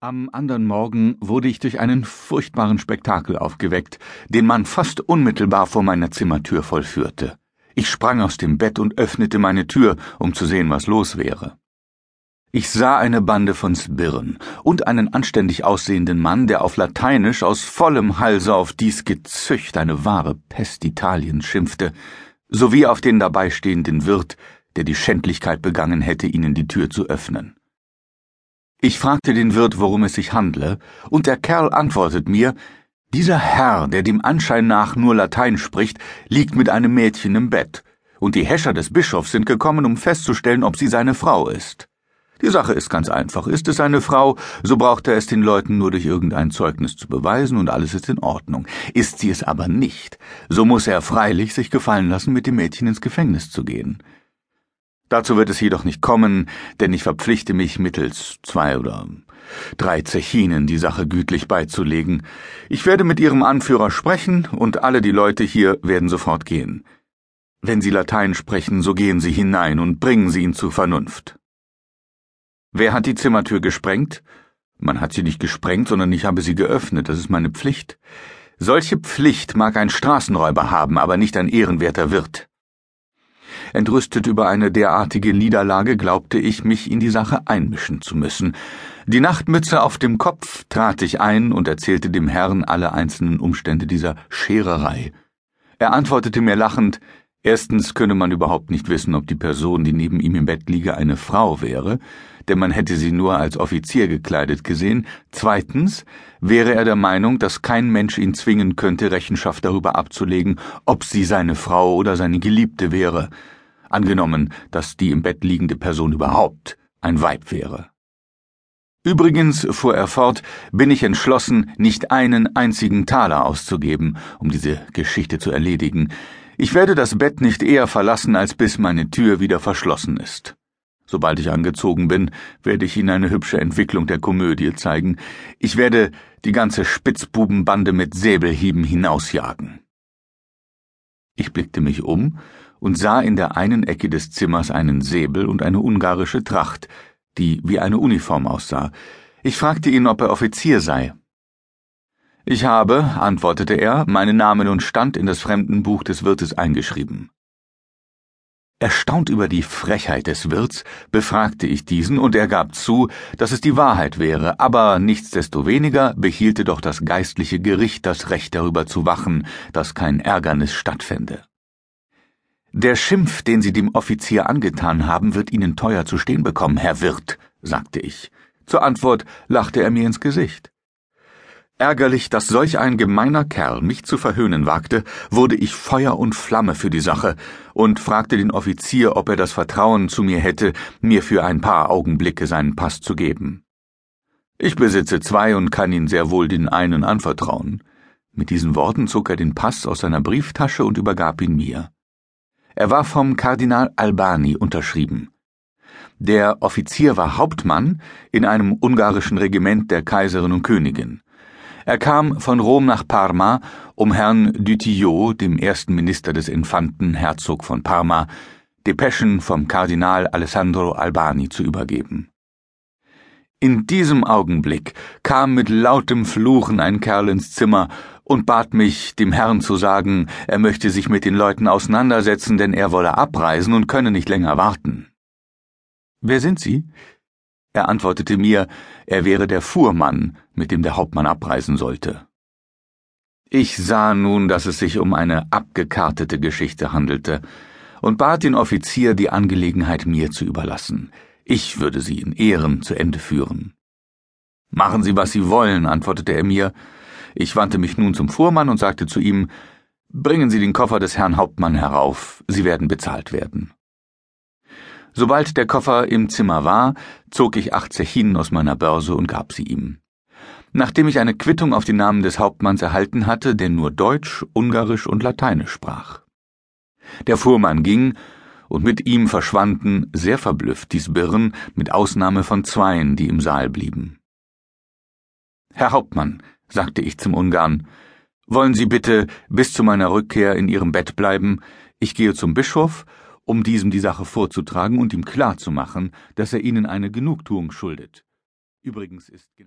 Am andern Morgen wurde ich durch einen furchtbaren Spektakel aufgeweckt, den man fast unmittelbar vor meiner Zimmertür vollführte. Ich sprang aus dem Bett und öffnete meine Tür, um zu sehen, was los wäre. Ich sah eine Bande von Sbirren und einen anständig aussehenden Mann, der auf Lateinisch aus vollem Halse auf dies Gezücht eine wahre Pest Italiens schimpfte, sowie auf den dabeistehenden Wirt, der die Schändlichkeit begangen hätte, ihnen die Tür zu öffnen. Ich fragte den Wirt, worum es sich handle, und der Kerl antwortet mir, dieser Herr, der dem Anschein nach nur Latein spricht, liegt mit einem Mädchen im Bett, und die Häscher des Bischofs sind gekommen, um festzustellen, ob sie seine Frau ist. Die Sache ist ganz einfach. Ist es eine Frau, so braucht er es den Leuten nur durch irgendein Zeugnis zu beweisen und alles ist in Ordnung. Ist sie es aber nicht, so muss er freilich sich gefallen lassen, mit dem Mädchen ins Gefängnis zu gehen. Dazu wird es jedoch nicht kommen, denn ich verpflichte mich mittels zwei oder drei Zechinen die Sache gütlich beizulegen. Ich werde mit ihrem Anführer sprechen und alle die Leute hier werden sofort gehen. Wenn sie Latein sprechen, so gehen sie hinein und bringen sie ihn zur Vernunft. Wer hat die Zimmertür gesprengt? Man hat sie nicht gesprengt, sondern ich habe sie geöffnet, das ist meine Pflicht. Solche Pflicht mag ein Straßenräuber haben, aber nicht ein ehrenwerter Wirt. Entrüstet über eine derartige Niederlage glaubte ich, mich in die Sache einmischen zu müssen. Die Nachtmütze auf dem Kopf trat ich ein und erzählte dem Herrn alle einzelnen Umstände dieser Schererei. Er antwortete mir lachend, Erstens könne man überhaupt nicht wissen, ob die Person, die neben ihm im Bett liege, eine Frau wäre, denn man hätte sie nur als Offizier gekleidet gesehen. Zweitens wäre er der Meinung, dass kein Mensch ihn zwingen könnte, Rechenschaft darüber abzulegen, ob sie seine Frau oder seine Geliebte wäre angenommen, dass die im Bett liegende Person überhaupt ein Weib wäre. Übrigens, fuhr er fort, bin ich entschlossen, nicht einen einzigen Taler auszugeben, um diese Geschichte zu erledigen. Ich werde das Bett nicht eher verlassen, als bis meine Tür wieder verschlossen ist. Sobald ich angezogen bin, werde ich Ihnen eine hübsche Entwicklung der Komödie zeigen. Ich werde die ganze Spitzbubenbande mit Säbelhieben hinausjagen. Ich blickte mich um und sah in der einen Ecke des Zimmers einen Säbel und eine ungarische Tracht, die wie eine Uniform aussah. Ich fragte ihn, ob er Offizier sei. Ich habe, antwortete er, meinen Namen und Stand in das Fremdenbuch des Wirtes eingeschrieben. Erstaunt über die Frechheit des Wirts befragte ich diesen, und er gab zu, dass es die Wahrheit wäre, aber nichtsdestoweniger behielte doch das geistliche Gericht das Recht darüber zu wachen, dass kein Ärgernis stattfände. Der Schimpf, den Sie dem Offizier angetan haben, wird Ihnen teuer zu stehen bekommen, Herr Wirt, sagte ich. Zur Antwort lachte er mir ins Gesicht. Ärgerlich, dass solch ein gemeiner Kerl mich zu verhöhnen wagte, wurde ich Feuer und Flamme für die Sache und fragte den Offizier, ob er das Vertrauen zu mir hätte, mir für ein paar Augenblicke seinen Pass zu geben. Ich besitze zwei und kann Ihnen sehr wohl den einen anvertrauen. Mit diesen Worten zog er den Pass aus seiner Brieftasche und übergab ihn mir. Er war vom Kardinal Albani unterschrieben. Der Offizier war Hauptmann in einem ungarischen Regiment der Kaiserin und Königin. Er kam von Rom nach Parma, um Herrn Dutillot, dem ersten Minister des Infanten Herzog von Parma, Depeschen vom Kardinal Alessandro Albani zu übergeben. In diesem Augenblick kam mit lautem Fluchen ein Kerl ins Zimmer und bat mich, dem Herrn zu sagen, er möchte sich mit den Leuten auseinandersetzen, denn er wolle abreisen und könne nicht länger warten. Wer sind Sie? Er antwortete mir, er wäre der Fuhrmann, mit dem der Hauptmann abreisen sollte. Ich sah nun, dass es sich um eine abgekartete Geschichte handelte, und bat den Offizier, die Angelegenheit mir zu überlassen. Ich würde sie in Ehren zu Ende führen. Machen Sie, was Sie wollen, antwortete er mir, ich wandte mich nun zum Fuhrmann und sagte zu ihm Bringen Sie den Koffer des Herrn Hauptmann herauf, Sie werden bezahlt werden. Sobald der Koffer im Zimmer war, zog ich acht Zechinen aus meiner Börse und gab sie ihm. Nachdem ich eine Quittung auf den Namen des Hauptmanns erhalten hatte, der nur Deutsch, Ungarisch und Lateinisch sprach. Der Fuhrmann ging, und mit ihm verschwanden, sehr verblüfft, die Sbirren, mit Ausnahme von zweien, die im Saal blieben. Herr Hauptmann, sagte ich zum Ungarn. Wollen Sie bitte bis zu meiner Rückkehr in Ihrem Bett bleiben? Ich gehe zum Bischof, um diesem die Sache vorzutragen und ihm klarzumachen, dass er Ihnen eine Genugtuung schuldet. Übrigens ist